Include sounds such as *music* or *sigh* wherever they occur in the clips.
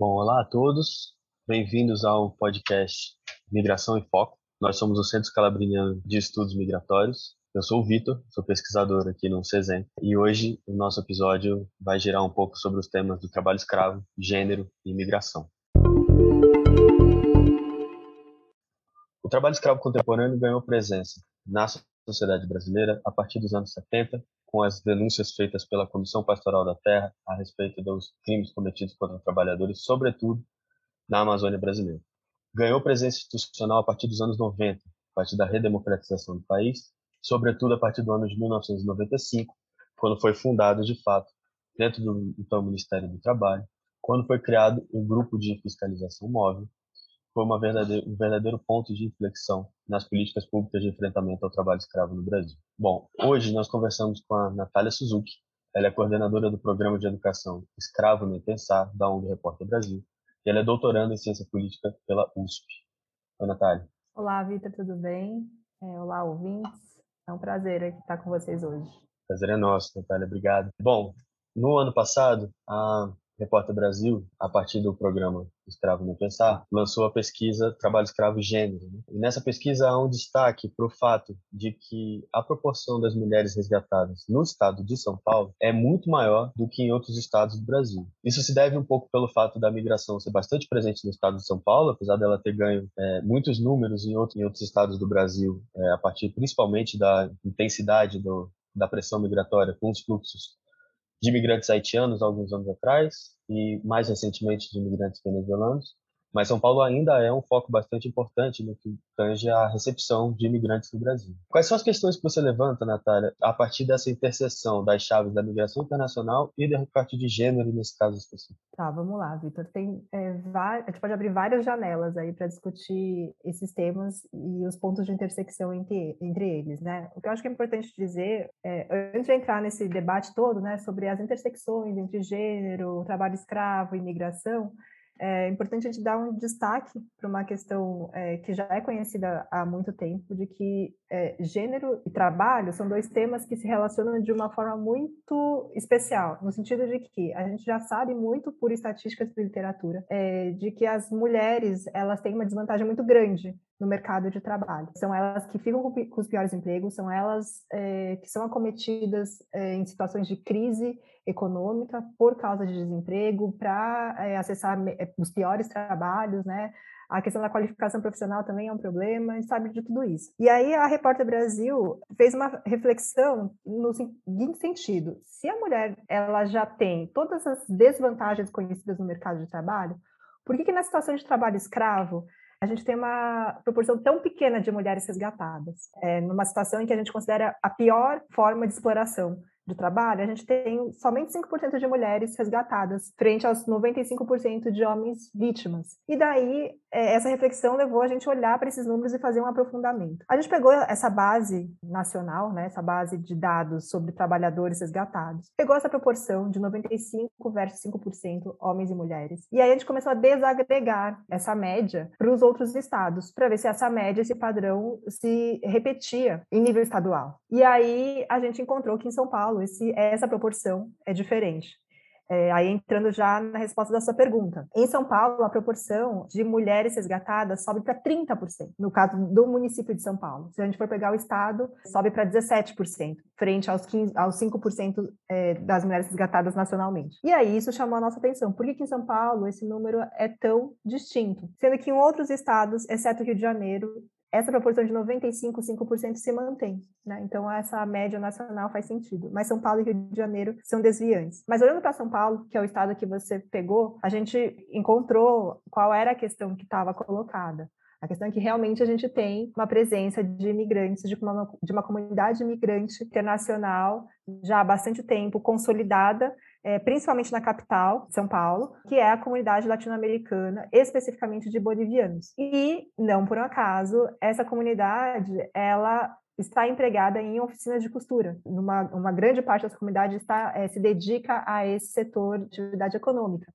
Bom, olá a todos, bem-vindos ao podcast Migração em Foco. Nós somos o Centro Calabriniano de Estudos Migratórios. Eu sou o Vitor, sou pesquisador aqui no CESEM, e hoje o nosso episódio vai girar um pouco sobre os temas do trabalho escravo, gênero e migração. O trabalho escravo contemporâneo ganhou presença na sociedade brasileira a partir dos anos 70 com as denúncias feitas pela Comissão Pastoral da Terra a respeito dos crimes cometidos contra trabalhadores, sobretudo na Amazônia brasileira. Ganhou presença institucional a partir dos anos 90, a partir da redemocratização do país, sobretudo a partir do ano de 1995, quando foi fundado, de fato, dentro do então Ministério do Trabalho, quando foi criado o Grupo de Fiscalização Móvel, foi uma verdadeiro, um verdadeiro ponto de inflexão nas políticas públicas de enfrentamento ao trabalho escravo no Brasil. Bom, hoje nós conversamos com a Natália Suzuki, ela é coordenadora do Programa de Educação Escravo Nem Pensar, da ONG Repórter Brasil, e ela é doutoranda em Ciência Política pela USP. Oi, Natália. Olá, Vitor, tudo bem? É, olá, ouvintes. É um prazer estar com vocês hoje. Prazer é nosso, Natália, obrigado. Bom, no ano passado, a Repórter Brasil, a partir do programa Escravo no Pensar, lançou a pesquisa Trabalho Escravo e Gênero. Né? E nessa pesquisa há um destaque para o fato de que a proporção das mulheres resgatadas no estado de São Paulo é muito maior do que em outros estados do Brasil. Isso se deve um pouco pelo fato da migração ser bastante presente no estado de São Paulo, apesar dela ter ganho é, muitos números em, outro, em, outros estados do Brasil, é, a partir principalmente da intensidade do, da pressão migratória com os fluxos de imigrantes haitianos alguns anos atrás e mais recentemente de imigrantes venezuelanos mas São Paulo ainda é um foco bastante importante no que tange a recepção de imigrantes no Brasil. Quais são as questões que você levanta, Natália, a partir dessa interseção das chaves da migração internacional e da reparto de gênero nesse caso específico? Tá, vamos lá, Vitor. Tem é, a gente pode abrir várias janelas aí para discutir esses temas e os pontos de intersecção entre, entre eles, né? O que eu acho que é importante dizer, é, antes de entrar nesse debate todo, né, sobre as intersecções entre gênero, trabalho escravo imigração, é importante a gente dar um destaque para uma questão é, que já é conhecida há muito tempo, de que é, gênero e trabalho são dois temas que se relacionam de uma forma muito especial, no sentido de que a gente já sabe muito por estatísticas de literatura, é, de que as mulheres elas têm uma desvantagem muito grande no mercado de trabalho. São elas que ficam com os piores empregos, são elas é, que são acometidas é, em situações de crise econômica por causa de desemprego, para é, acessar é, os piores trabalhos, né? A questão da qualificação profissional também é um problema, a gente sabe de tudo isso. E aí a Repórter Brasil fez uma reflexão no seguinte sentido: se a mulher ela já tem todas as desvantagens conhecidas no mercado de trabalho, por que, que na situação de trabalho escravo a gente tem uma proporção tão pequena de mulheres resgatadas, é, numa situação em que a gente considera a pior forma de exploração de trabalho, a gente tem somente 5% de mulheres resgatadas, frente aos 95% de homens vítimas. E daí, é, essa reflexão levou a gente a olhar para esses números e fazer um aprofundamento. A gente pegou essa base nacional, né, essa base de dados sobre trabalhadores resgatados, pegou essa proporção de 95% versus 5% homens e mulheres, e aí a gente começou a desagregar essa média para os outros estados, para ver se essa média, esse padrão se repetia em nível estadual. E aí a gente encontrou que em São Paulo, esse, essa proporção é diferente. É, aí entrando já na resposta da sua pergunta. Em São Paulo, a proporção de mulheres resgatadas sobe para 30%, no caso do município de São Paulo. Se a gente for pegar o estado, sobe para 17%, frente aos, 15, aos 5% é, das mulheres resgatadas nacionalmente. E aí isso chamou a nossa atenção. Por que, que em São Paulo esse número é tão distinto? Sendo que em outros estados, exceto Rio de Janeiro, essa proporção de 95, 5% se mantém, né? Então essa média nacional faz sentido. Mas São Paulo e Rio de Janeiro são desviantes. Mas olhando para São Paulo, que é o estado que você pegou, a gente encontrou qual era a questão que estava colocada. A questão é que realmente a gente tem uma presença de imigrantes, de uma, de uma comunidade imigrante internacional já há bastante tempo consolidada é, principalmente na capital, São Paulo, que é a comunidade latino-americana, especificamente de bolivianos. E, não por um acaso, essa comunidade, ela está empregada em oficinas de costura. Uma, grande parte dessa comunidade está, é, se dedica a esse setor de atividade econômica.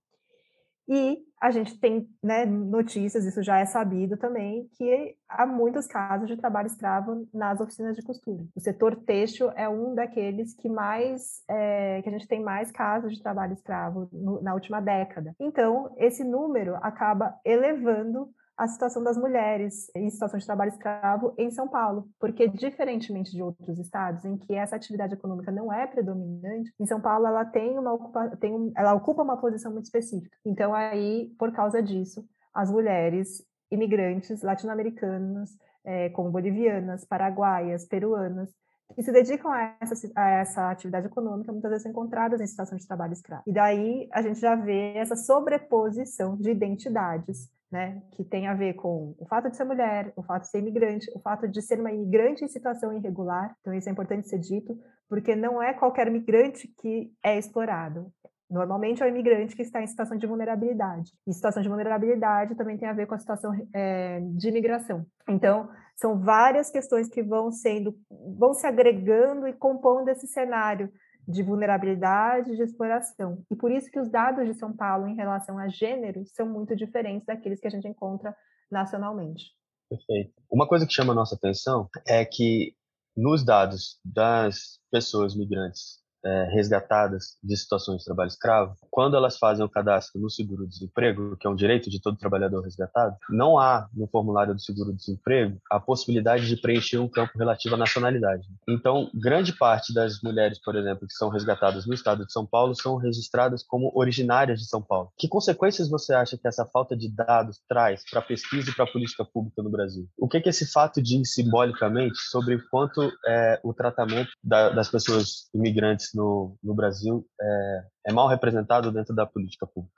E a gente tem né, notícias, isso já é sabido também, que há muitos casos de trabalho escravo nas oficinas de costura. O setor têxtil é um daqueles que mais é, que a gente tem mais casos de trabalho escravo no, na última década. Então, esse número acaba elevando a situação das mulheres em situação de trabalho escravo em São Paulo, porque diferentemente de outros estados em que essa atividade econômica não é predominante, em São Paulo ela tem uma ocupa, tem um, ela ocupa uma posição muito específica. Então aí, por causa disso, as mulheres imigrantes latino-americanas, é, como bolivianas, paraguaias, peruanas, que se dedicam a essa, a essa atividade econômica, muitas vezes são encontradas em situação de trabalho escravo. E daí a gente já vê essa sobreposição de identidades né, que tem a ver com o fato de ser mulher, o fato de ser imigrante, o fato de ser uma imigrante em situação irregular. Então, isso é importante ser dito, porque não é qualquer migrante que é explorado. Normalmente é o imigrante que está em situação de vulnerabilidade. E situação de vulnerabilidade também tem a ver com a situação é, de imigração. Então, são várias questões que vão sendo, vão se agregando e compondo esse cenário de vulnerabilidade, de exploração. E por isso que os dados de São Paulo em relação a gênero são muito diferentes daqueles que a gente encontra nacionalmente. Perfeito. Uma coisa que chama a nossa atenção é que nos dados das pessoas migrantes é, resgatadas de situações de trabalho escravo, quando elas fazem o cadastro no seguro-desemprego, que é um direito de todo trabalhador resgatado, não há no formulário do seguro-desemprego a possibilidade de preencher um campo relativo à nacionalidade. Então, grande parte das mulheres, por exemplo, que são resgatadas no estado de São Paulo, são registradas como originárias de São Paulo. Que consequências você acha que essa falta de dados traz para a pesquisa e para a política pública no Brasil? O que, que esse fato diz simbolicamente sobre quanto é, o tratamento da, das pessoas imigrantes no, no Brasil é, é mal representado dentro da política pública.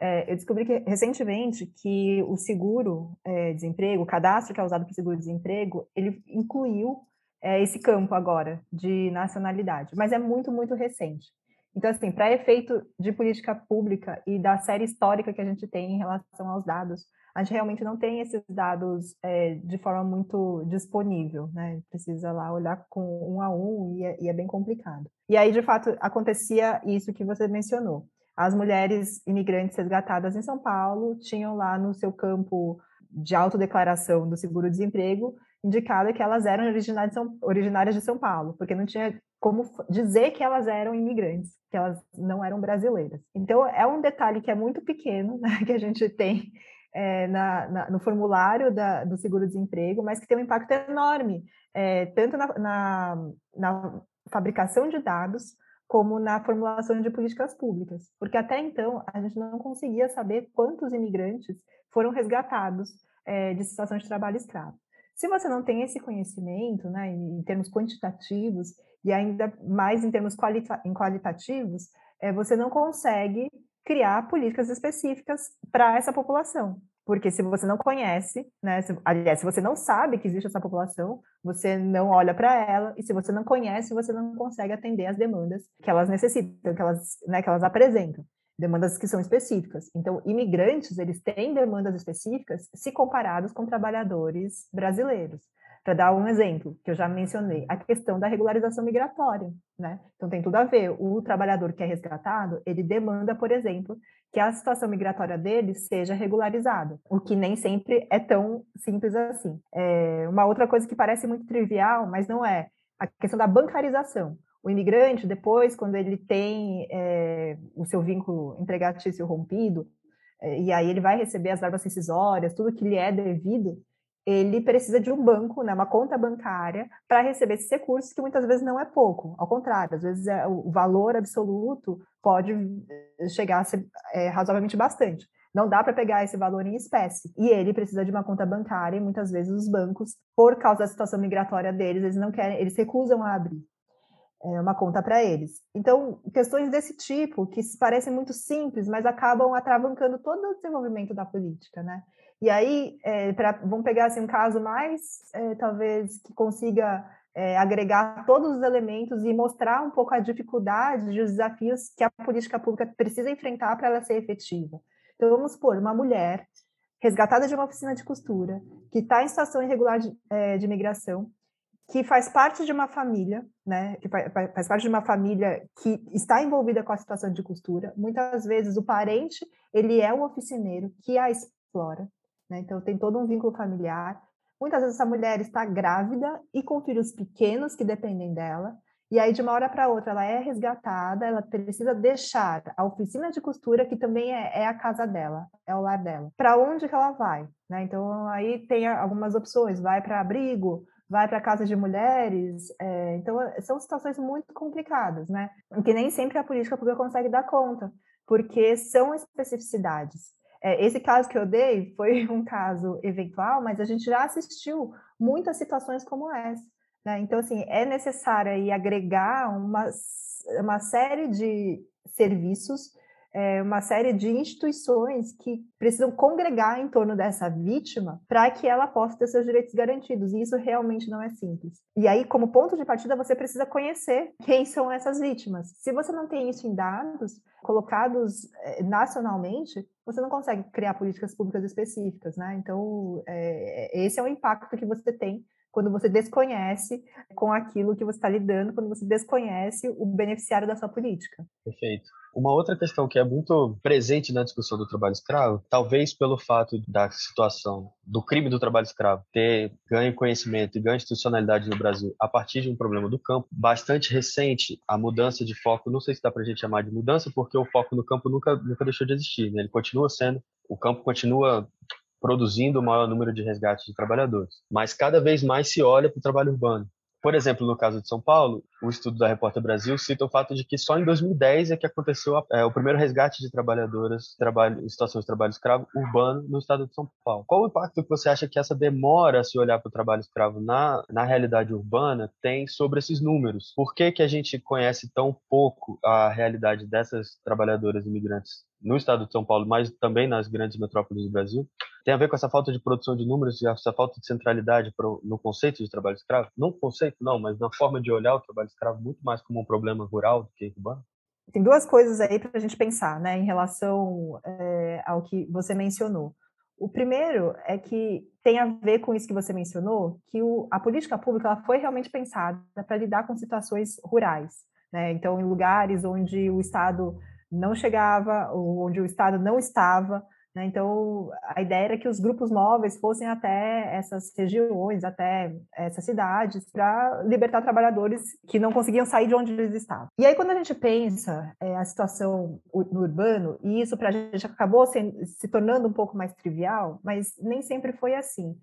É, eu descobri que, recentemente que o seguro-desemprego, é, o cadastro que é usado para o seguro-desemprego, ele incluiu é, esse campo agora de nacionalidade, mas é muito, muito recente. Então, assim, para efeito de política pública e da série histórica que a gente tem em relação aos dados, a gente realmente não tem esses dados é, de forma muito disponível, né? Precisa lá olhar com um a um e é, e é bem complicado. E aí, de fato, acontecia isso que você mencionou. As mulheres imigrantes resgatadas em São Paulo tinham lá no seu campo de autodeclaração do seguro-desemprego indicado que elas eram originárias de, São, originárias de São Paulo, porque não tinha como dizer que elas eram imigrantes, que elas não eram brasileiras. Então, é um detalhe que é muito pequeno, *laughs* né, que a gente tem é, na, na, no formulário da, do seguro-desemprego, mas que tem um impacto enorme, é, tanto na, na, na, fabricação de dados, como na formulação de políticas públicas. Porque até então, a gente não conseguia saber quantos imigrantes foram resgatados é, de situação de trabalho escravo. Se você não tem esse conhecimento, né, em termos quantitativos, e ainda mais em termos qualita em qualitativos, é, você não consegue criar políticas específicas para essa população. Porque se você não conhece, né, se, aliás, se você não sabe que existe essa população, você não olha para ela, e se você não conhece, você não consegue atender as demandas que elas necessitam, que elas, né, que elas apresentam, demandas que são específicas. Então, imigrantes, eles têm demandas específicas se comparados com trabalhadores brasileiros. Para dar um exemplo, que eu já mencionei, a questão da regularização migratória, né? Então tem tudo a ver. O trabalhador que é resgatado, ele demanda, por exemplo, que a situação migratória dele seja regularizada, o que nem sempre é tão simples assim. É uma outra coisa que parece muito trivial, mas não é, a questão da bancarização. O imigrante, depois, quando ele tem é, o seu vínculo empregatício rompido, é, e aí ele vai receber as verbas rescisórias, tudo que lhe é devido, ele precisa de um banco, né, uma conta bancária, para receber esses recursos, que muitas vezes não é pouco, ao contrário, às vezes é, o valor absoluto pode eh, chegar a ser é, razoavelmente bastante. Não dá para pegar esse valor em espécie. E ele precisa de uma conta bancária, e muitas vezes os bancos, por causa da situação migratória deles, eles não querem, eles recusam a abrir é, uma conta para eles. Então, questões desse tipo, que parecem muito simples, mas acabam atravancando todo o desenvolvimento da política, né? E aí, é, pra, vamos pegar assim, um caso mais, é, talvez, que consiga é, agregar todos os elementos e mostrar um pouco a dificuldade e os desafios que a política pública precisa enfrentar para ela ser efetiva. Então, vamos supor, uma mulher resgatada de uma oficina de costura, que está em situação irregular de, é, de imigração, que faz parte de uma família, né? Que faz parte de uma família que está envolvida com a situação de costura. Muitas vezes o parente ele é o oficineiro que a explora, né? Então tem todo um vínculo familiar. Muitas vezes essa mulher está grávida e com filhos pequenos que dependem dela. E aí, de uma hora para outra, ela é resgatada, ela precisa deixar a oficina de costura, que também é, é a casa dela, é o lar dela. Para onde que ela vai? Né? Então, aí tem algumas opções: vai para abrigo, vai para casa de mulheres. É, então, são situações muito complicadas, né? Que nem sempre a política pública consegue dar conta, porque são especificidades. É, esse caso que eu dei foi *laughs* um caso eventual, mas a gente já assistiu muitas situações como essa. Né? Então, assim, é necessário aí agregar uma, uma série de serviços, é, uma série de instituições que precisam congregar em torno dessa vítima para que ela possa ter seus direitos garantidos. E isso realmente não é simples. E aí, como ponto de partida, você precisa conhecer quem são essas vítimas. Se você não tem isso em dados colocados é, nacionalmente, você não consegue criar políticas públicas específicas, né? Então, é, esse é o impacto que você tem quando você desconhece com aquilo que você está lidando, quando você desconhece o beneficiário da sua política. Perfeito. Uma outra questão que é muito presente na discussão do trabalho escravo, talvez pelo fato da situação do crime do trabalho escravo ter ganho conhecimento e ganho institucionalidade no Brasil a partir de um problema do campo, bastante recente, a mudança de foco, não sei se dá para a gente chamar de mudança, porque o foco no campo nunca, nunca deixou de existir, né? ele continua sendo, o campo continua produzindo o maior número de resgates de trabalhadores. Mas cada vez mais se olha para o trabalho urbano. Por exemplo, no caso de São Paulo, o estudo da Repórter Brasil cita o fato de que só em 2010 é que aconteceu é, o primeiro resgate de trabalhadoras trabalho, em situação de trabalho escravo urbano no estado de São Paulo. Qual o impacto que você acha que essa demora a se olhar para o trabalho escravo na, na realidade urbana tem sobre esses números? Por que, que a gente conhece tão pouco a realidade dessas trabalhadoras imigrantes no estado de São Paulo, mas também nas grandes metrópoles do Brasil? Tem a ver com essa falta de produção de números e essa falta de centralidade pro, no conceito de trabalho escravo? Não conceito, não, mas na forma de olhar o trabalho escravo muito mais como um problema rural do que urbano? Tem duas coisas aí para a gente pensar, né, em relação é, ao que você mencionou. O primeiro é que tem a ver com isso que você mencionou, que o, a política pública ela foi realmente pensada para lidar com situações rurais, né? Então, em lugares onde o Estado não chegava, onde o Estado não estava, né? Então, a ideia era que os grupos móveis fossem até essas regiões, até essas cidades, para libertar trabalhadores que não conseguiam sair de onde eles estavam. E aí, quando a gente pensa é, a situação no urbano, e isso para a gente acabou se, se tornando um pouco mais trivial, mas nem sempre foi assim.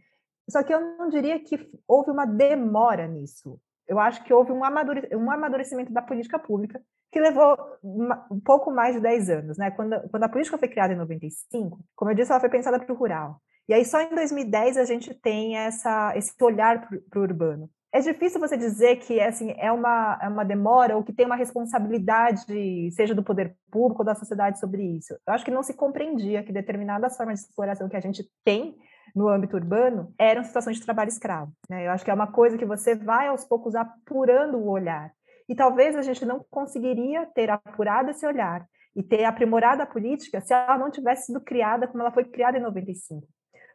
Só que eu não diria que houve uma demora nisso. Eu acho que houve um amadurecimento da política pública que levou um pouco mais de 10 anos, né? Quando, quando a política foi criada em 95, como eu disse, ela foi pensada para o rural. E aí só em 2010 a gente tem essa, esse olhar para o urbano. É difícil você dizer que assim, é, uma, é uma demora ou que tem uma responsabilidade, seja do poder público ou da sociedade, sobre isso. Eu acho que não se compreendia que determinadas formas de exploração que a gente tem no âmbito urbano eram situações de trabalho escravo. Né? Eu acho que é uma coisa que você vai aos poucos apurando o olhar. E talvez a gente não conseguiria ter apurado esse olhar e ter aprimorado a política se ela não tivesse sido criada como ela foi criada em 95.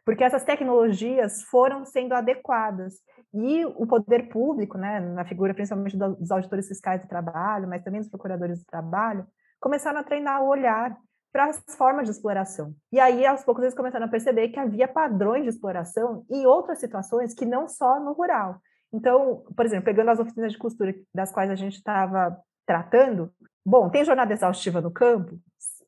Porque essas tecnologias foram sendo adequadas. E o poder público, né, na figura principalmente dos auditores fiscais do trabalho, mas também dos procuradores do trabalho, começaram a treinar o olhar para as formas de exploração. E aí, aos poucos, eles começaram a perceber que havia padrões de exploração em outras situações que não só no rural. Então, por exemplo, pegando as oficinas de costura das quais a gente estava tratando, bom, tem jornada exaustiva no campo,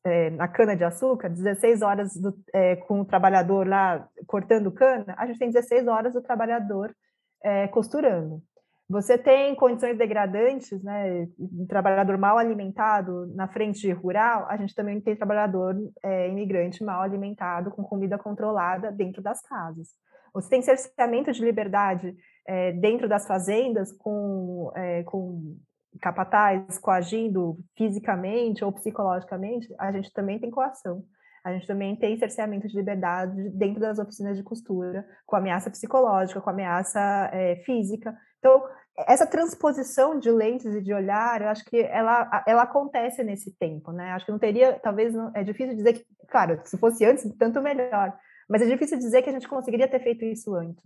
é, na cana-de-açúcar, 16 horas do, é, com o trabalhador lá cortando cana, a gente tem 16 horas do trabalhador é, costurando. Você tem condições degradantes, né? Um trabalhador mal alimentado na frente rural, a gente também tem trabalhador é, imigrante mal alimentado com comida controlada dentro das casas. Você tem cerceamento de liberdade é, dentro das fazendas com, é, com capatazes coagindo fisicamente ou psicologicamente, a gente também tem coação. A gente também tem cerceamento de liberdade dentro das oficinas de costura, com ameaça psicológica, com ameaça é, física. Então, essa transposição de lentes e de olhar, eu acho que ela, ela acontece nesse tempo, né? Acho que não teria, talvez, não, é difícil dizer que, claro, se fosse antes, tanto melhor, mas é difícil dizer que a gente conseguiria ter feito isso antes.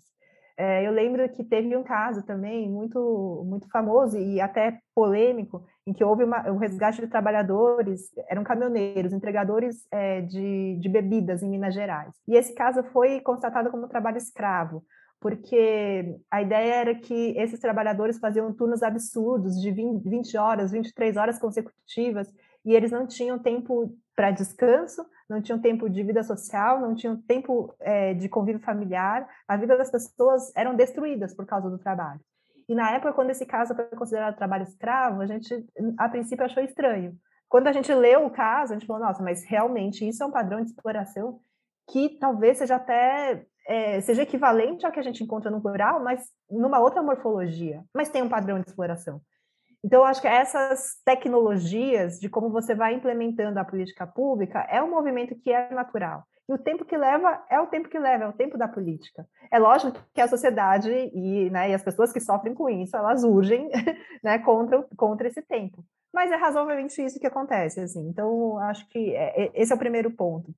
É, eu lembro que teve um caso também muito, muito famoso e até polêmico, em que houve uma, um resgate de trabalhadores, eram caminhoneiros, entregadores é, de, de bebidas em Minas Gerais. E esse caso foi constatado como trabalho escravo, porque a ideia era que esses trabalhadores faziam turnos absurdos de 20, 20 horas, 23 horas consecutivas, e eles não tinham tempo para descanso, não tinham tempo de vida social, não tinham tempo é, de convívio familiar, a vida das pessoas eram destruídas por causa do trabalho. E na época, quando esse caso foi considerado trabalho escravo, a gente, a princípio, achou estranho. Quando a gente leu o caso, a gente falou, nossa, mas realmente isso é um padrão de exploração que talvez seja até é, seja equivalente ao que a gente encontra no rural, mas numa outra morfologia, mas tem um padrão de exploração. Então, acho que essas tecnologias de como você vai implementando a política pública é um movimento que é natural. E o tempo que leva é o tempo que leva, é o tempo da política. É lógico que a sociedade e, né, e as pessoas que sofrem com isso, elas urgem *laughs* né, contra, contra esse tempo. Mas é razoavelmente isso que acontece. Assim. Então, acho que é, é esse é o primeiro ponto.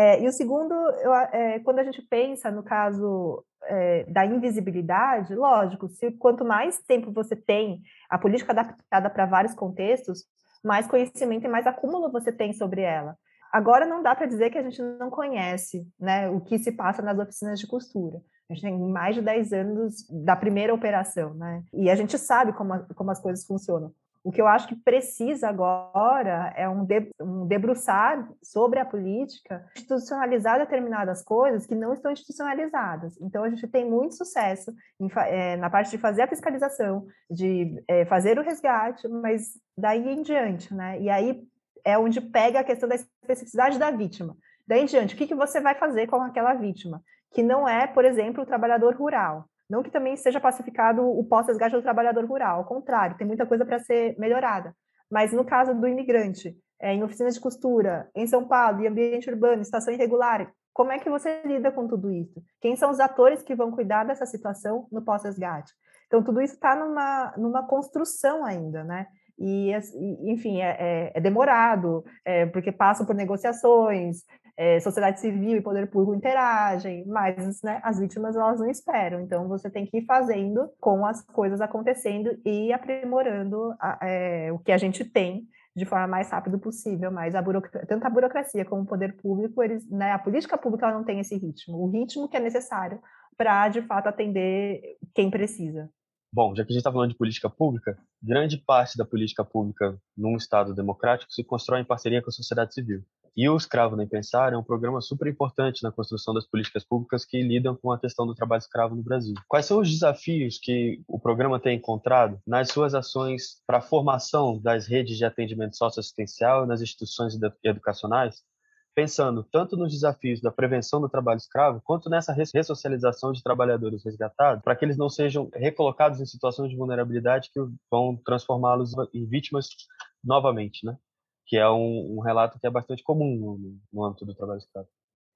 É, e o segundo, eu, é, quando a gente pensa no caso é, da invisibilidade, lógico, se quanto mais tempo você tem a política adaptada para vários contextos, mais conhecimento e mais acúmulo você tem sobre ela. Agora não dá para dizer que a gente não conhece né, o que se passa nas oficinas de costura. A gente tem mais de 10 anos da primeira operação, né? E a gente sabe como, como as coisas funcionam. O que eu acho que precisa agora é um, de, um debruçar sobre a política, institucionalizar determinadas coisas que não estão institucionalizadas. Então, a gente tem muito sucesso em, é, na parte de fazer a fiscalização, de é, fazer o resgate, mas daí em diante, né? E aí é onde pega a questão da especificidade da vítima. Daí em diante, o que, que você vai fazer com aquela vítima? Que não é, por exemplo, o trabalhador rural. Não que também seja pacificado o pós-resgate do trabalhador rural, ao contrário, tem muita coisa para ser melhorada. Mas no caso do imigrante, é, em oficinas de costura, em São Paulo, em ambiente urbano, estação irregular, como é que você lida com tudo isso? Quem são os atores que vão cuidar dessa situação no pós-resgate? Então, tudo isso está numa, numa construção ainda, né? E, enfim, é, é, é demorado, é, porque passa por negociações, é, sociedade civil e poder público interagem, mas né, as vítimas elas não esperam. Então você tem que ir fazendo com as coisas acontecendo e aprimorando a, é, o que a gente tem de forma mais rápida possível, mas a tanto a burocracia como o poder público, eles, né, a política pública não tem esse ritmo, o ritmo que é necessário para de fato atender quem precisa. Bom, já que a gente está falando de política pública, grande parte da política pública num Estado democrático se constrói em parceria com a sociedade civil. E o Escravo Nem Pensar é um programa super importante na construção das políticas públicas que lidam com a questão do trabalho escravo no Brasil. Quais são os desafios que o programa tem encontrado nas suas ações para a formação das redes de atendimento socioassistencial nas instituições educacionais pensando tanto nos desafios da prevenção do trabalho escravo, quanto nessa ressocialização de trabalhadores resgatados, para que eles não sejam recolocados em situações de vulnerabilidade que vão transformá-los em vítimas novamente, né? que é um, um relato que é bastante comum no, no âmbito do trabalho escravo.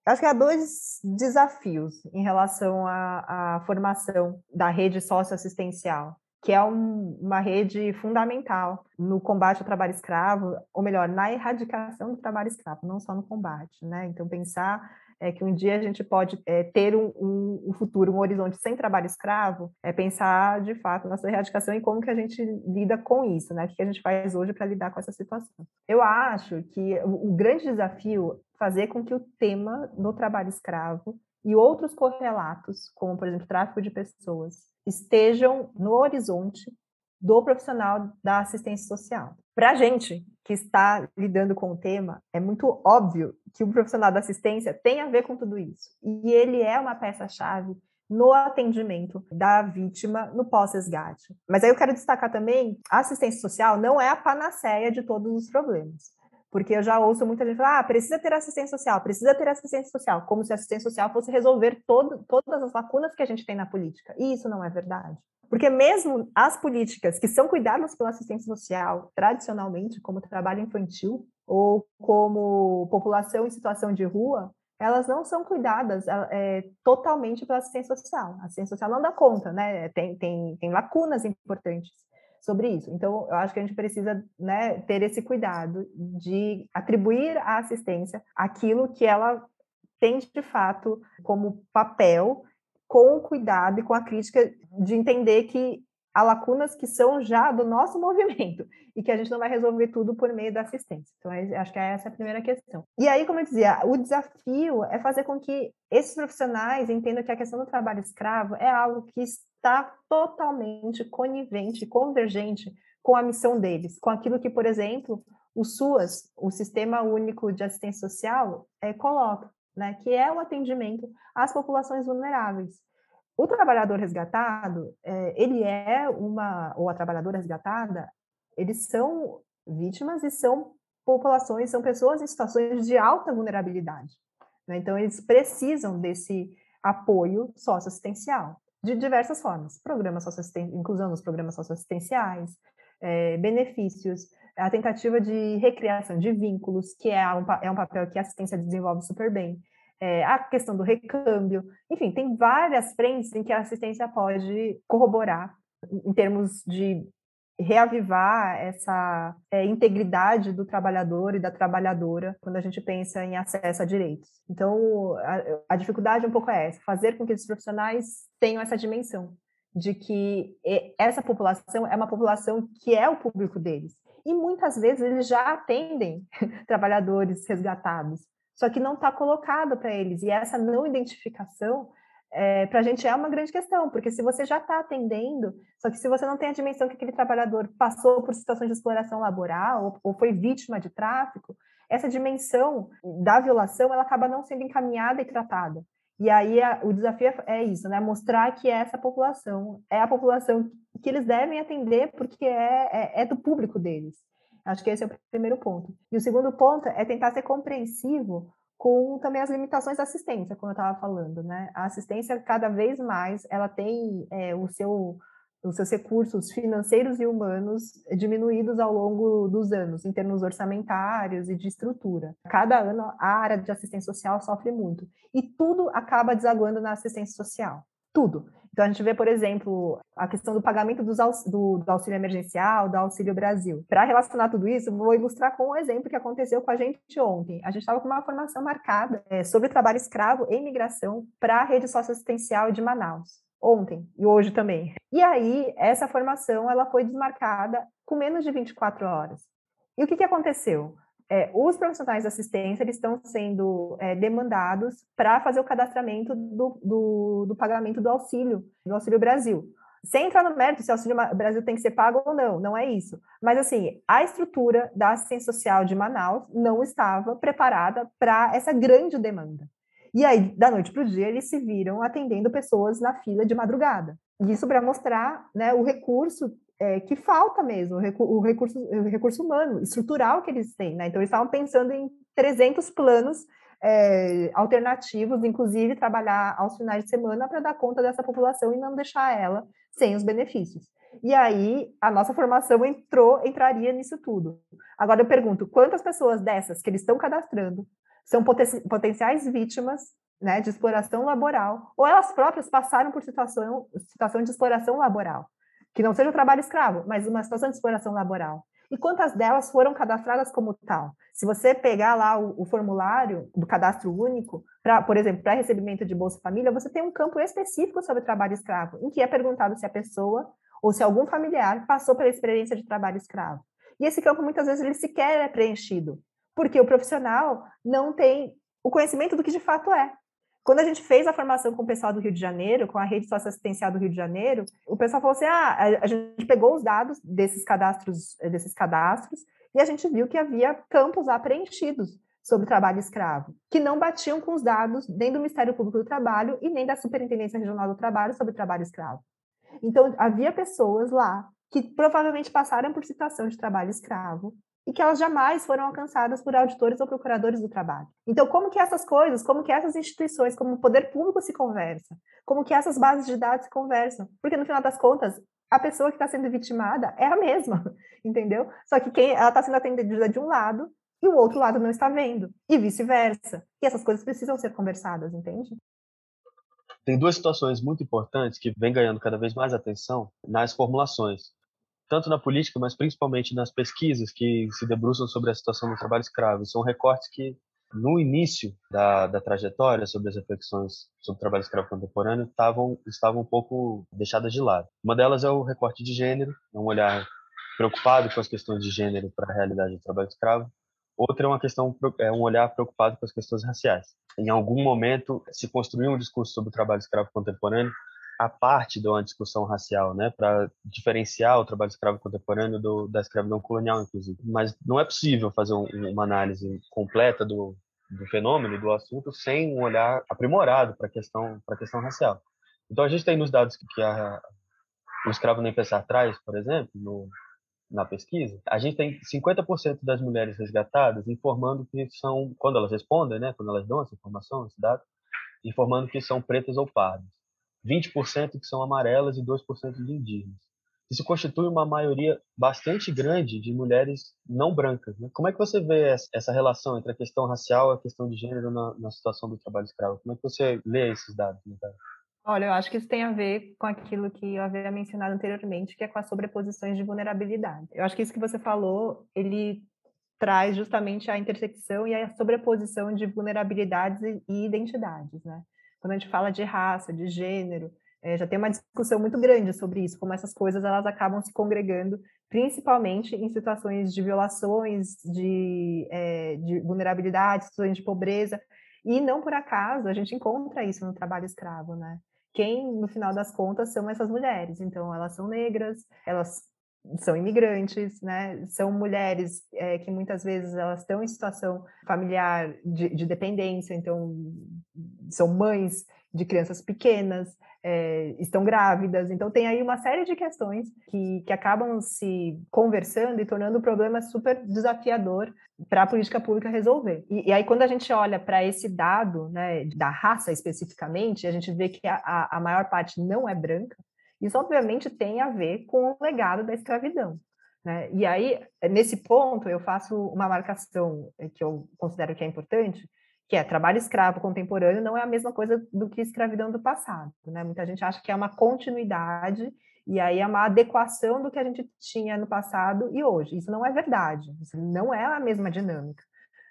Acho que há dois desafios em relação à, à formação da rede socioassistencial, que é um, uma rede fundamental no combate ao trabalho escravo, ou melhor, na erradicação do trabalho escravo, não só no combate. Né? Então, pensar é que um dia a gente pode é, ter um, um, um, futuro, um horizonte sem trabalho escravo, é pensar de fato na sua erradicação e como que a gente lida com isso, né? O que a gente faz hoje para lidar com essa situação. Eu acho que o, o grande desafio é fazer com que o tema do trabalho escravo e outros correlatos, como por exemplo tráfico de pessoas, estejam no horizonte do profissional da assistência social. Para a gente que está lidando com o tema, é muito óbvio que o profissional da assistência tem a ver com tudo isso. E ele é uma peça-chave no atendimento da vítima no pós-resgate. Mas aí eu quero destacar também, a assistência social não é a panaceia de todos os problemas. Porque eu já ouço muita gente falar, ah, precisa ter assistência social, precisa ter assistência social, como se a assistência social fosse resolver todo, todas as lacunas que a gente tem na política. E isso não é verdade. Porque mesmo as políticas que são cuidadas pela assistência social, tradicionalmente, como trabalho infantil ou como população em situação de rua, elas não são cuidadas é, totalmente pela assistência social. A assistência social não dá conta, né? Tem, tem, tem lacunas importantes sobre isso. Então, eu acho que a gente precisa né, ter esse cuidado de atribuir à assistência aquilo que ela tem de fato como papel com o cuidado e com a crítica de entender que há lacunas que são já do nosso *laughs* movimento e que a gente não vai resolver tudo por meio da assistência. Então, acho que essa é a primeira questão. E aí, como eu dizia, o desafio é fazer com que esses profissionais entendam que a questão do trabalho escravo é algo que está totalmente conivente, convergente com a missão deles, com aquilo que, por exemplo, o SUAS, o Sistema Único de Assistência Social, é, coloca né, que é o atendimento às populações vulneráveis. O trabalhador resgatado, é, ele é uma, ou a trabalhadora resgatada, eles são vítimas e são populações, são pessoas em situações de alta vulnerabilidade. Né? Então, eles precisam desse apoio socioassistencial, de diversas formas. Programas inclusão nos programas socioassistenciais, é, benefícios, a tentativa de recriação de vínculos, que é um, é um papel que a assistência desenvolve super bem, é, a questão do recâmbio, enfim, tem várias frentes em que a assistência pode corroborar em termos de reavivar essa é, integridade do trabalhador e da trabalhadora quando a gente pensa em acesso a direitos. Então, a, a dificuldade um pouco é essa, fazer com que esses profissionais tenham essa dimensão de que essa população é uma população que é o público deles. E muitas vezes eles já atendem *laughs* trabalhadores resgatados, só que não está colocado para eles. E essa não identificação, é, para a gente é uma grande questão, porque se você já está atendendo, só que se você não tem a dimensão que aquele trabalhador passou por situações de exploração laboral ou, ou foi vítima de tráfico, essa dimensão da violação ela acaba não sendo encaminhada e tratada. E aí a, o desafio é, é isso, né? Mostrar que essa população é a população que eles devem atender porque é, é, é do público deles. Acho que esse é o primeiro ponto. E o segundo ponto é tentar ser compreensivo com também as limitações da assistência, como eu estava falando, né? A assistência cada vez mais ela tem é, o seu os seus recursos financeiros e humanos diminuídos ao longo dos anos, em termos orçamentários e de estrutura. Cada ano, a área de assistência social sofre muito. E tudo acaba desaguando na assistência social. Tudo. Então, a gente vê, por exemplo, a questão do pagamento dos do, do auxílio emergencial, do Auxílio Brasil. Para relacionar tudo isso, vou ilustrar com um exemplo que aconteceu com a gente ontem. A gente estava com uma formação marcada é, sobre trabalho escravo e imigração para a rede socioassistencial de Manaus ontem e hoje também. E aí, essa formação ela foi desmarcada com menos de 24 horas. E o que, que aconteceu? É, os profissionais de assistência eles estão sendo é, demandados para fazer o cadastramento do, do, do, pagamento do auxílio, do Auxílio Brasil. Sem entrar no mérito se o Auxílio Brasil tem que ser pago ou não, não é isso. Mas, assim, a estrutura da assistência social de Manaus não estava preparada para essa grande demanda. E aí, da noite para o dia, eles se viram atendendo pessoas na fila de madrugada. Isso para mostrar né, o recurso é, que falta mesmo, o recurso, o recurso humano, estrutural que eles têm. Né? Então, eles estavam pensando em 300 planos é, alternativos, inclusive trabalhar aos finais de semana para dar conta dessa população e não deixar ela sem os benefícios. E aí, a nossa formação entrou, entraria nisso tudo. Agora eu pergunto, quantas pessoas dessas que eles estão cadastrando são poten potenciais vítimas né, de exploração laboral, ou elas próprias passaram por situação, situação de exploração laboral, que não seja trabalho escravo, mas uma situação de exploração laboral. E quantas delas foram cadastradas como tal? Se você pegar lá o, o formulário do cadastro único, pra, por exemplo, para recebimento de Bolsa Família, você tem um campo específico sobre trabalho escravo, em que é perguntado se a pessoa ou se algum familiar passou pela experiência de trabalho escravo. E esse campo, muitas vezes, ele sequer é preenchido porque o profissional não tem o conhecimento do que de fato é. Quando a gente fez a formação com o pessoal do Rio de Janeiro, com a rede socioassistencial do Rio de Janeiro, o pessoal falou assim: ah, a gente pegou os dados desses cadastros, desses cadastros, e a gente viu que havia campos lá preenchidos sobre trabalho escravo, que não batiam com os dados nem do Ministério Público do Trabalho e nem da Superintendência Regional do Trabalho sobre trabalho escravo. Então, havia pessoas lá que provavelmente passaram por situação de trabalho escravo e que elas jamais foram alcançadas por auditores ou procuradores do trabalho. Então, como que essas coisas, como que essas instituições, como o poder público se conversa, como que essas bases de dados se conversam? Porque no final das contas, a pessoa que está sendo vitimada é a mesma, *laughs* entendeu? Só que quem ela está sendo atendida de um lado e o outro lado não está vendo, e vice-versa. E essas coisas precisam ser conversadas, entende? Tem duas situações muito importantes que vêm ganhando cada vez mais atenção nas formulações tanto na política, mas principalmente nas pesquisas que se debruçam sobre a situação do trabalho escravo. São recortes que no início da, da trajetória, sobre as reflexões sobre o trabalho escravo contemporâneo, estavam, estavam um pouco deixadas de lado. Uma delas é o recorte de gênero, é um olhar preocupado com as questões de gênero para a realidade do trabalho escravo. Outra é uma questão é um olhar preocupado com as questões raciais. Em algum momento se construiu um discurso sobre o trabalho escravo contemporâneo a parte de uma discussão racial, né, para diferenciar o trabalho escravo contemporâneo do, da escravidão colonial, inclusive. Mas não é possível fazer um, uma análise completa do, do fenômeno, do assunto, sem um olhar aprimorado para a questão, questão racial. Então a gente tem nos dados que a, o escravo nem pensar traz, por exemplo, no, na pesquisa, a gente tem 50% das mulheres resgatadas informando que são, quando elas respondem, né, quando elas dão essa informação, esse dado, informando que são pretas ou pardas. 20% que são amarelas e 2% de indígenas. Isso constitui uma maioria bastante grande de mulheres não brancas. Né? Como é que você vê essa relação entre a questão racial e a questão de gênero na, na situação do trabalho escravo? Como é que você lê esses dados? Né? Olha, eu acho que isso tem a ver com aquilo que eu havia mencionado anteriormente, que é com as sobreposições de vulnerabilidade. Eu acho que isso que você falou, ele traz justamente a intersecção e a sobreposição de vulnerabilidades e identidades, né? Quando a gente fala de raça, de gênero, é, já tem uma discussão muito grande sobre isso, como essas coisas elas acabam se congregando, principalmente em situações de violações, de, é, de vulnerabilidade, situações de pobreza, e não por acaso a gente encontra isso no trabalho escravo, né? Quem, no final das contas, são essas mulheres. Então, elas são negras, elas são imigrantes, né? São mulheres é, que muitas vezes elas estão em situação familiar de, de dependência, então são mães de crianças pequenas, é, estão grávidas, então tem aí uma série de questões que, que acabam se conversando e tornando o problema super desafiador para a política pública resolver. E, e aí, quando a gente olha para esse dado, né, da raça especificamente, a gente vê que a, a maior parte não é branca, isso, obviamente, tem a ver com o legado da escravidão. Né? E aí, nesse ponto, eu faço uma marcação que eu considero que é importante, que é trabalho escravo contemporâneo não é a mesma coisa do que escravidão do passado. Né? Muita gente acha que é uma continuidade e aí é uma adequação do que a gente tinha no passado e hoje. Isso não é verdade, isso não é a mesma dinâmica.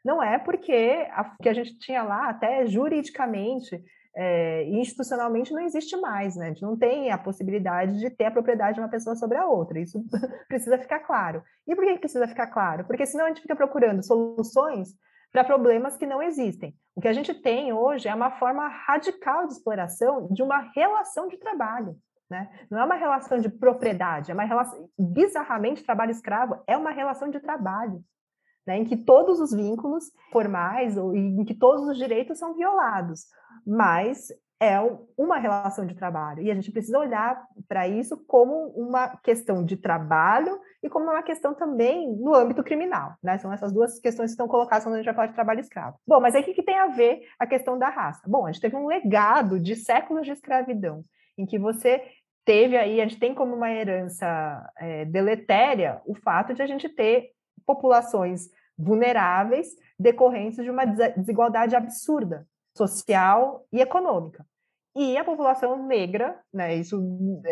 Não é porque o que a gente tinha lá, até juridicamente, é, institucionalmente não existe mais, né? A gente não tem a possibilidade de ter a propriedade de uma pessoa sobre a outra. Isso *laughs* precisa ficar claro. E por que precisa ficar claro? Porque senão a gente fica procurando soluções para problemas que não existem. O que a gente tem hoje é uma forma radical de exploração de uma relação de trabalho. Né? Não é uma relação de propriedade, é uma relação. Bizarramente, trabalho escravo é uma relação de trabalho. Né, em que todos os vínculos formais ou em que todos os direitos são violados mas é uma relação de trabalho. E a gente precisa olhar para isso como uma questão de trabalho e como uma questão também no âmbito criminal. Né? São essas duas questões que estão colocadas quando a gente vai falar de trabalho escravo. Bom, mas aí o que tem a ver a questão da raça? Bom, a gente teve um legado de séculos de escravidão, em que você teve aí, a gente tem como uma herança é, deletéria o fato de a gente ter populações vulneráveis decorrentes de uma desigualdade absurda social e econômica. E a população negra, né, isso,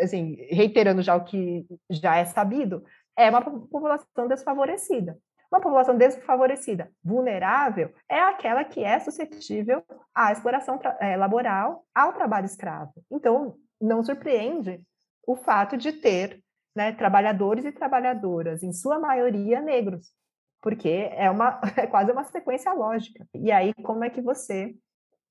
assim, reiterando já o que já é sabido, é uma população desfavorecida. Uma população desfavorecida, vulnerável, é aquela que é suscetível à exploração é, laboral, ao trabalho escravo. Então, não surpreende o fato de ter né, trabalhadores e trabalhadoras, em sua maioria negros, porque é, uma, *laughs* é quase uma sequência lógica. E aí, como é que você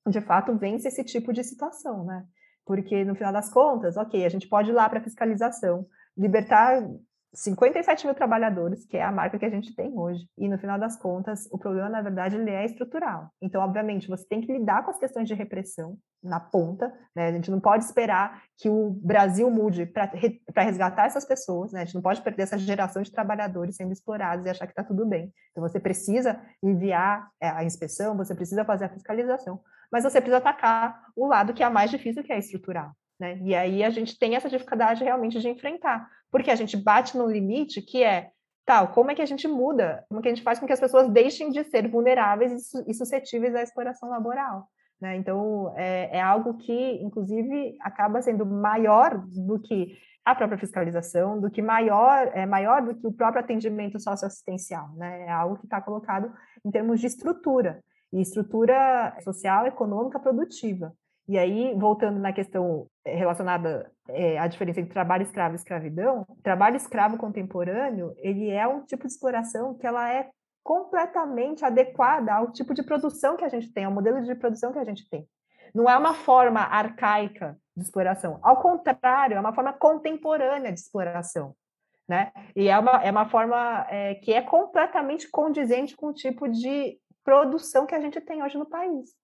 de fato vence esse tipo de situação, né? Porque no final das contas, ok, a gente pode ir lá para fiscalização, libertar 57 mil trabalhadores, que é a marca que a gente tem hoje. E no final das contas, o problema, na verdade, ele é estrutural. Então, obviamente, você tem que lidar com as questões de repressão na ponta, né? A gente não pode esperar que o Brasil mude para resgatar essas pessoas, né? A gente não pode perder essa geração de trabalhadores sendo explorados e achar que está tudo bem. Então, você precisa enviar é, a inspeção, você precisa fazer a fiscalização, mas você precisa atacar o lado que é mais difícil, que é estrutural. Né? E aí a gente tem essa dificuldade realmente de enfrentar, porque a gente bate no limite que é, tal, como é que a gente muda, como é que a gente faz com que as pessoas deixem de ser vulneráveis e suscetíveis à exploração laboral. Né? Então, é, é algo que, inclusive, acaba sendo maior do que a própria fiscalização, do que maior, é maior do que o próprio atendimento socioassistencial, né? É algo que está colocado em termos de estrutura. e estrutura social, econômica, produtiva. E aí, voltando na questão eh, relacionada é, à diferença entre trabalho escravo e escravidão, trabalho escravo contemporâneo, ele é um tipo de exploração que ela é completamente adequada ao tipo de produção que a gente tem, ao modelo de produção que a gente tem. Não é uma forma arcaica de exploração, ao contrário, é uma forma contemporânea de exploração. Né? E é uma, é uma forma é, que é completamente condizente com o tipo de produção que a gente tem hoje no país.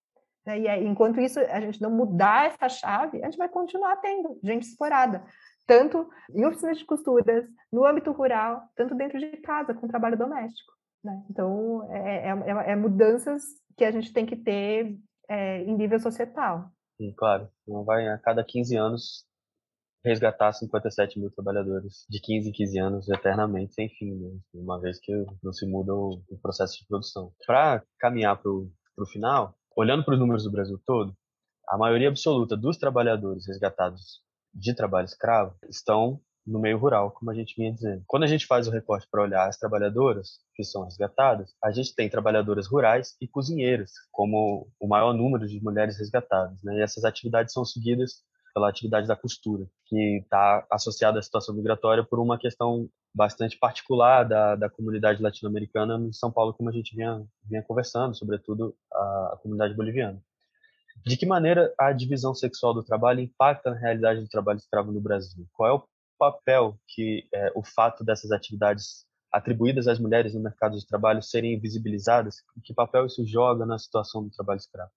Né? E é, enquanto isso, a gente não mudar essa chave, a gente vai continuar tendo gente explorada, tanto em oficinas de costuras, no âmbito rural, tanto dentro de casa, com trabalho doméstico. Né? Então, é, é, é, é mudanças que a gente tem que ter é, em nível societal. Sim, claro. Não vai a cada 15 anos resgatar 57 mil trabalhadores de 15 em 15 anos eternamente sem fim, né? uma vez que não se muda o processo de produção. Para caminhar para o final, olhando para os números do Brasil todo, a maioria absoluta dos trabalhadores resgatados de trabalho escravo estão no meio rural, como a gente vinha dizendo. Quando a gente faz o recorte para olhar as trabalhadoras que são resgatadas, a gente tem trabalhadoras rurais e cozinheiras como o maior número de mulheres resgatadas. Né? E essas atividades são seguidas pela atividade da costura, que está associada à situação migratória por uma questão bastante particular da, da comunidade latino-americana em São Paulo, como a gente vinha, vinha conversando, sobretudo a, a comunidade boliviana. De que maneira a divisão sexual do trabalho impacta na realidade do trabalho escravo no Brasil? Qual é o papel que é, o fato dessas atividades atribuídas às mulheres no mercado de trabalho serem invisibilizadas? Que papel isso joga na situação do trabalho escravo?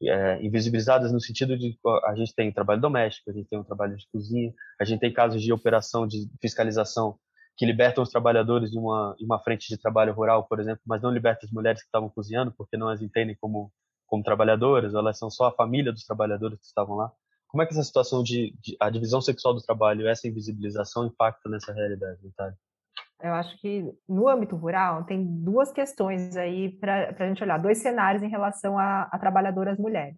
É, invisibilizadas no sentido de a gente tem trabalho doméstico, a gente tem um trabalho de cozinha, a gente tem casos de operação de fiscalização que libertam os trabalhadores de uma, uma frente de trabalho rural, por exemplo, mas não libertam as mulheres que estavam cozinhando, porque não as entendem como, como trabalhadoras, elas são só a família dos trabalhadores que estavam lá. Como é que essa situação de, de a divisão sexual do trabalho, essa invisibilização impacta nessa realidade, Natália? Eu acho que no âmbito rural tem duas questões aí para a gente olhar, dois cenários em relação a, a trabalhadoras mulheres.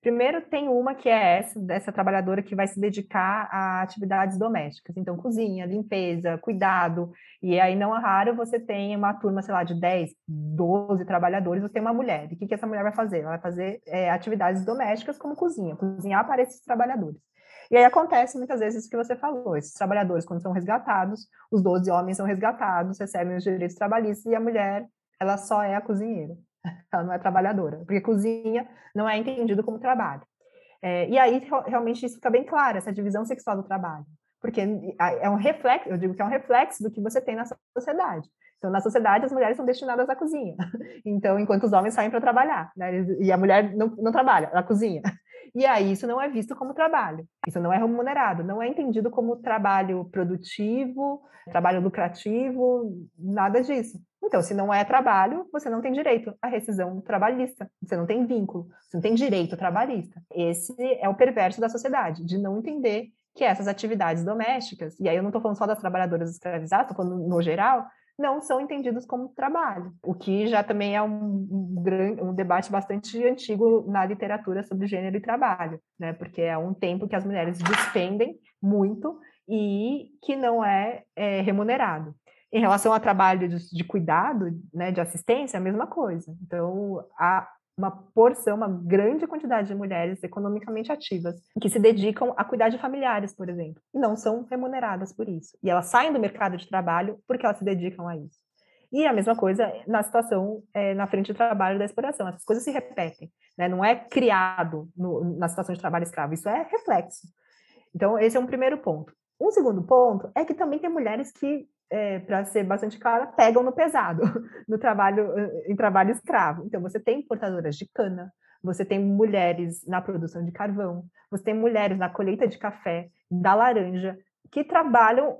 Primeiro, tem uma que é essa, dessa trabalhadora que vai se dedicar a atividades domésticas, então cozinha, limpeza, cuidado, e aí não é raro você tem uma turma, sei lá, de 10, 12 trabalhadores, você tem uma mulher, e o que, que essa mulher vai fazer? Ela vai fazer é, atividades domésticas como cozinha, cozinhar para esses trabalhadores. E aí acontece muitas vezes isso que você falou, esses trabalhadores, quando são resgatados, os 12 homens são resgatados, recebem os direitos trabalhistas, e a mulher, ela só é a cozinheira *laughs* ela não é trabalhadora, porque cozinha não é entendido como trabalho. É, e aí realmente isso fica bem claro, essa divisão sexual do trabalho, porque é um reflexo, eu digo que é um reflexo do que você tem na sociedade. Então, na sociedade, as mulheres são destinadas à cozinha. *laughs* Então, enquanto os homens saem para trabalhar, né? e a mulher não, não trabalha, ela cozinha. E aí, isso não é visto como trabalho. Isso não é remunerado, não é entendido como trabalho produtivo, trabalho lucrativo, nada disso. Então, se não é trabalho, você não tem direito à rescisão trabalhista, você não tem vínculo, você não tem direito trabalhista. Esse é o perverso da sociedade, de não entender que essas atividades domésticas, e aí eu não estou falando só das trabalhadoras escravizadas, estou falando no geral, não são entendidos como trabalho, o que já também é um, um, debate bastante antigo na literatura sobre gênero e trabalho, né? Porque é um tempo que as mulheres despendem muito e que não é, é remunerado. Em relação ao trabalho de, de cuidado, né, de assistência, a mesma coisa. Então, há uma porção, uma grande quantidade de mulheres economicamente ativas que se dedicam a cuidar de familiares, por exemplo, e não são remuneradas por isso. E elas saem do mercado de trabalho porque elas se dedicam a isso. E a mesma coisa na situação, é, na frente de trabalho da exploração. Essas coisas se repetem, né? não é criado no, na situação de trabalho escravo, isso é reflexo. Então, esse é um primeiro ponto. Um segundo ponto é que também tem mulheres que é, para ser bastante clara, pegam no pesado, *laughs* no trabalho, em trabalho escravo. Então, você tem portadoras de cana, você tem mulheres na produção de carvão, você tem mulheres na colheita de café, da laranja, que trabalham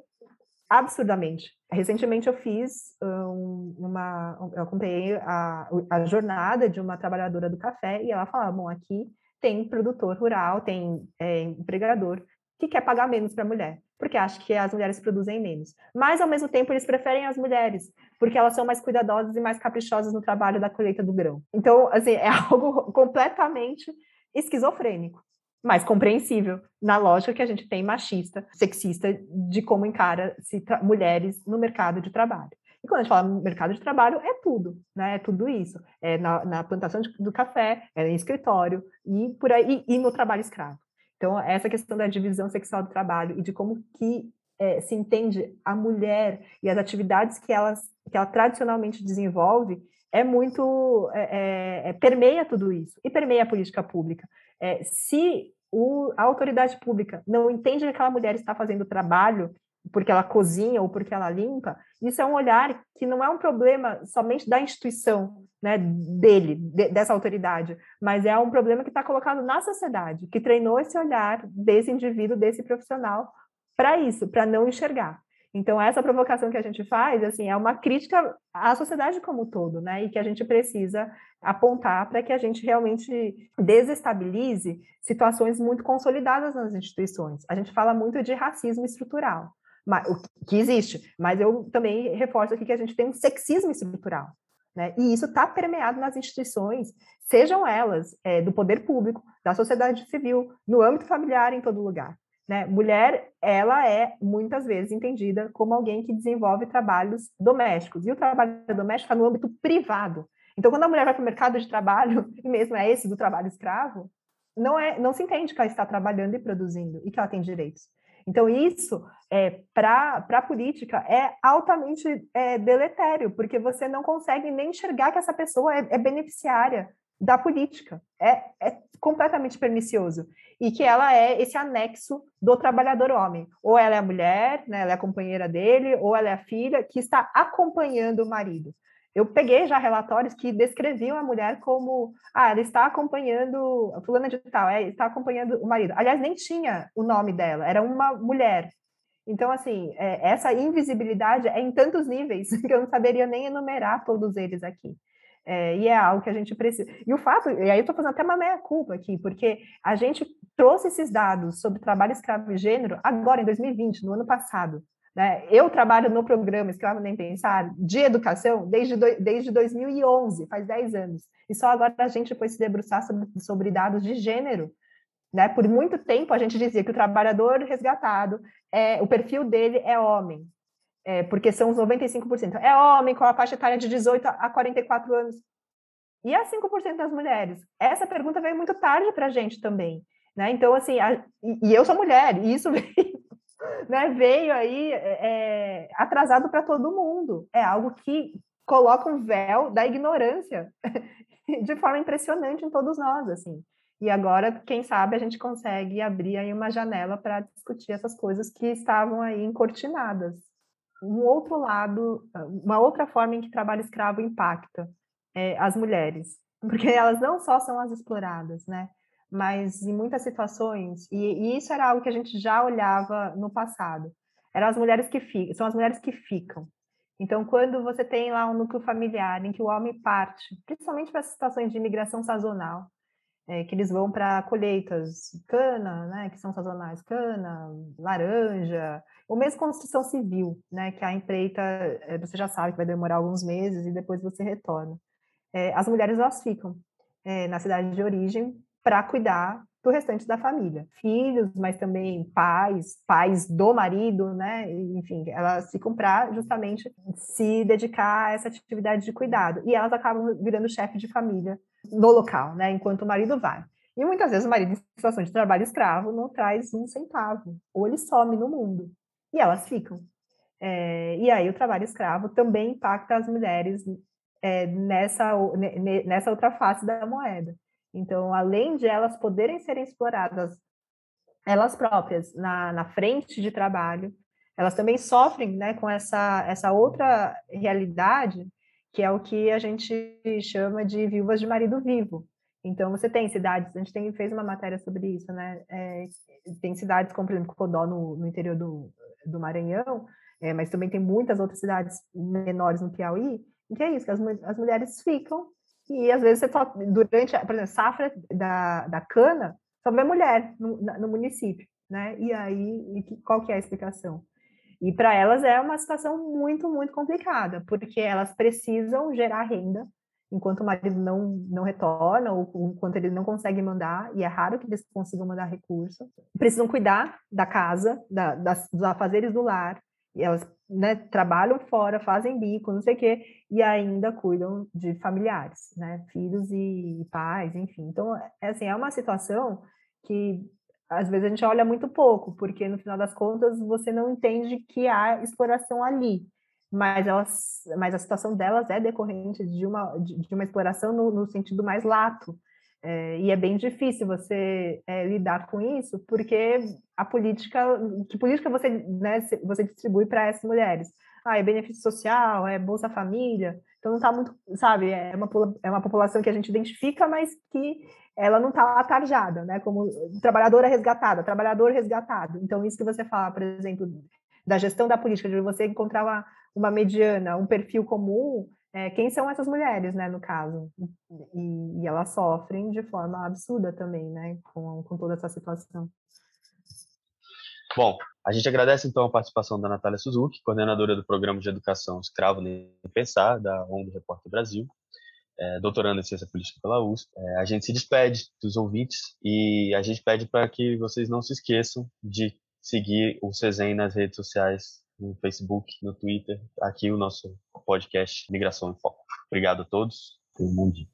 absurdamente. Recentemente eu fiz um, uma, eu acompanhei a, a jornada de uma trabalhadora do café e ela falava, bom, aqui tem produtor rural, tem é, empregador que quer pagar menos para a mulher porque acha que as mulheres produzem menos. Mas, ao mesmo tempo, eles preferem as mulheres, porque elas são mais cuidadosas e mais caprichosas no trabalho da colheita do grão. Então, assim, é *laughs* algo completamente esquizofrênico, mas compreensível na lógica que a gente tem machista, sexista, de como encara mulheres no mercado de trabalho. E quando a gente fala mercado de trabalho, é tudo, né? É tudo isso. É na, na plantação de, do café, é em escritório e por aí e, e no trabalho escravo. Então, essa questão da divisão sexual do trabalho e de como que é, se entende a mulher e as atividades que, elas, que ela tradicionalmente desenvolve é muito é, é, é permeia tudo isso e permeia a política pública. É, se o, a autoridade pública não entende que aquela mulher está fazendo trabalho porque ela cozinha ou porque ela limpa, isso é um olhar que não é um problema somente da instituição, né, dele, de, dessa autoridade, mas é um problema que está colocado na sociedade, que treinou esse olhar desse indivíduo, desse profissional, para isso, para não enxergar. Então, essa provocação que a gente faz, assim, é uma crítica à sociedade como um todo, né? E que a gente precisa apontar para que a gente realmente desestabilize situações muito consolidadas nas instituições. A gente fala muito de racismo estrutural, que existe, mas eu também reforço aqui que a gente tem um sexismo estrutural. Né? E isso está permeado nas instituições, sejam elas é, do poder público, da sociedade civil, no âmbito familiar, em todo lugar. Né? Mulher, ela é muitas vezes entendida como alguém que desenvolve trabalhos domésticos, e o trabalho doméstico está no âmbito privado. Então, quando a mulher vai para o mercado de trabalho, *laughs* e mesmo é esse do trabalho escravo, não, é, não se entende que ela está trabalhando e produzindo e que ela tem direitos. Então, isso, é, para a política, é altamente é, deletério, porque você não consegue nem enxergar que essa pessoa é, é beneficiária da política. É, é completamente pernicioso. E que ela é esse anexo do trabalhador homem. Ou ela é a mulher, né, ela é a companheira dele, ou ela é a filha que está acompanhando o marido. Eu peguei já relatórios que descreviam a mulher como, ah, ela está acompanhando, a fulana de tal, é, está acompanhando o marido. Aliás, nem tinha o nome dela, era uma mulher. Então, assim, é, essa invisibilidade é em tantos níveis *laughs* que eu não saberia nem enumerar todos eles aqui. É, e é algo que a gente precisa. E o fato, e aí eu estou fazendo até uma meia-culpa aqui, porque a gente trouxe esses dados sobre trabalho escravo e gênero agora, em 2020, no ano passado. Né? Eu trabalho no programa Escravo Nem Pensar de educação desde, do, desde 2011, faz 10 anos. E só agora a gente foi se debruçar sobre, sobre dados de gênero. Né? Por muito tempo a gente dizia que o trabalhador resgatado, é, o perfil dele é homem é, porque são os 95%. É homem com a faixa etária de 18 a 44 anos. E as 5% das mulheres? Essa pergunta veio muito tarde para a gente também. Né? Então, assim, a, e, e, eu sou mulher, e isso *laughs* veio, *laughs* né, veio aí é, atrasado para todo mundo. É algo que coloca um véu da ignorância *laughs* de forma impressionante em todos nós, assim. E agora, quem sabe, a gente consegue abrir aí uma janela para discutir essas coisas que estavam aí encortinadas um outro lado, uma outra forma em que trabalho escravo impacta é, as mulheres, porque elas não só são as exploradas, né? Mas em muitas situações, e, e isso era algo que a gente já olhava no passado, eram as mulheres que ficam, são as mulheres que ficam. Então, quando você tem lá um núcleo familiar em que o homem parte, principalmente para situações de imigração sazonal, é, que eles vão para colheitas cana, né, que são sazonais, cana, laranja, ou mesmo construção civil, né, que a empreita, é, você já sabe que vai demorar alguns meses e depois você retorna. É, as mulheres, elas ficam é, na cidade de origem para cuidar do restante da família, filhos, mas também pais, pais do marido, né, enfim, elas ficam para justamente se dedicar a essa atividade de cuidado, e elas acabam virando chefe de família no local, né, enquanto o marido vai. E muitas vezes o marido, em situação de trabalho escravo, não traz um centavo, ou ele some no mundo, e elas ficam. É, e aí o trabalho escravo também impacta as mulheres é, nessa, nessa outra face da moeda. Então, além de elas poderem serem exploradas elas próprias na, na frente de trabalho, elas também sofrem né, com essa, essa outra realidade que é o que a gente chama de viúvas de marido vivo. Então, você tem cidades, a gente tem, fez uma matéria sobre isso, né? É, tem cidades como, por exemplo, Codó, no, no interior do, do Maranhão, é, mas também tem muitas outras cidades menores no Piauí, em que é isso, que as, as mulheres ficam e às vezes você só, durante, por exemplo, safra da, da cana, só vê mulher no, no município, né? E aí, qual que é a explicação? E para elas é uma situação muito, muito complicada, porque elas precisam gerar renda enquanto o marido não, não retorna ou enquanto ele não consegue mandar, e é raro que eles consigam mandar recurso. Precisam cuidar da casa, da, das, dos afazeres do lar, e elas né, trabalham fora, fazem bico, não sei o quê, e ainda cuidam de familiares, né, filhos e pais, enfim. Então, é, assim, é uma situação que às vezes a gente olha muito pouco, porque no final das contas você não entende que há exploração ali, mas elas, mas a situação delas é decorrente de uma, de, de uma exploração no, no, sentido mais lato, é, e é bem difícil você é, lidar com isso, porque a política, que política você, né, você distribui para essas mulheres? Ah, é benefício social, é Bolsa Família, então não está muito, sabe, é uma, é uma população que a gente identifica, mas que ela não está atarjada, né, como trabalhadora resgatada, trabalhador resgatado. Então, isso que você fala, por exemplo, da gestão da política, de você encontrar uma, uma mediana, um perfil comum, é, quem são essas mulheres, né, no caso? E, e, elas sofrem de forma absurda também, né, com, com toda essa situação. Bom, a gente agradece então a participação da Natália Suzuki, coordenadora do Programa de Educação Escravo Nem Pensar, da ONG Repórter Brasil, é, doutoranda em Ciência Política pela USP. É, a gente se despede dos ouvintes e a gente pede para que vocês não se esqueçam de seguir o CESEM nas redes sociais no Facebook, no Twitter, aqui o nosso podcast Migração em Foco. Obrigado a todos. Tenham um bom dia.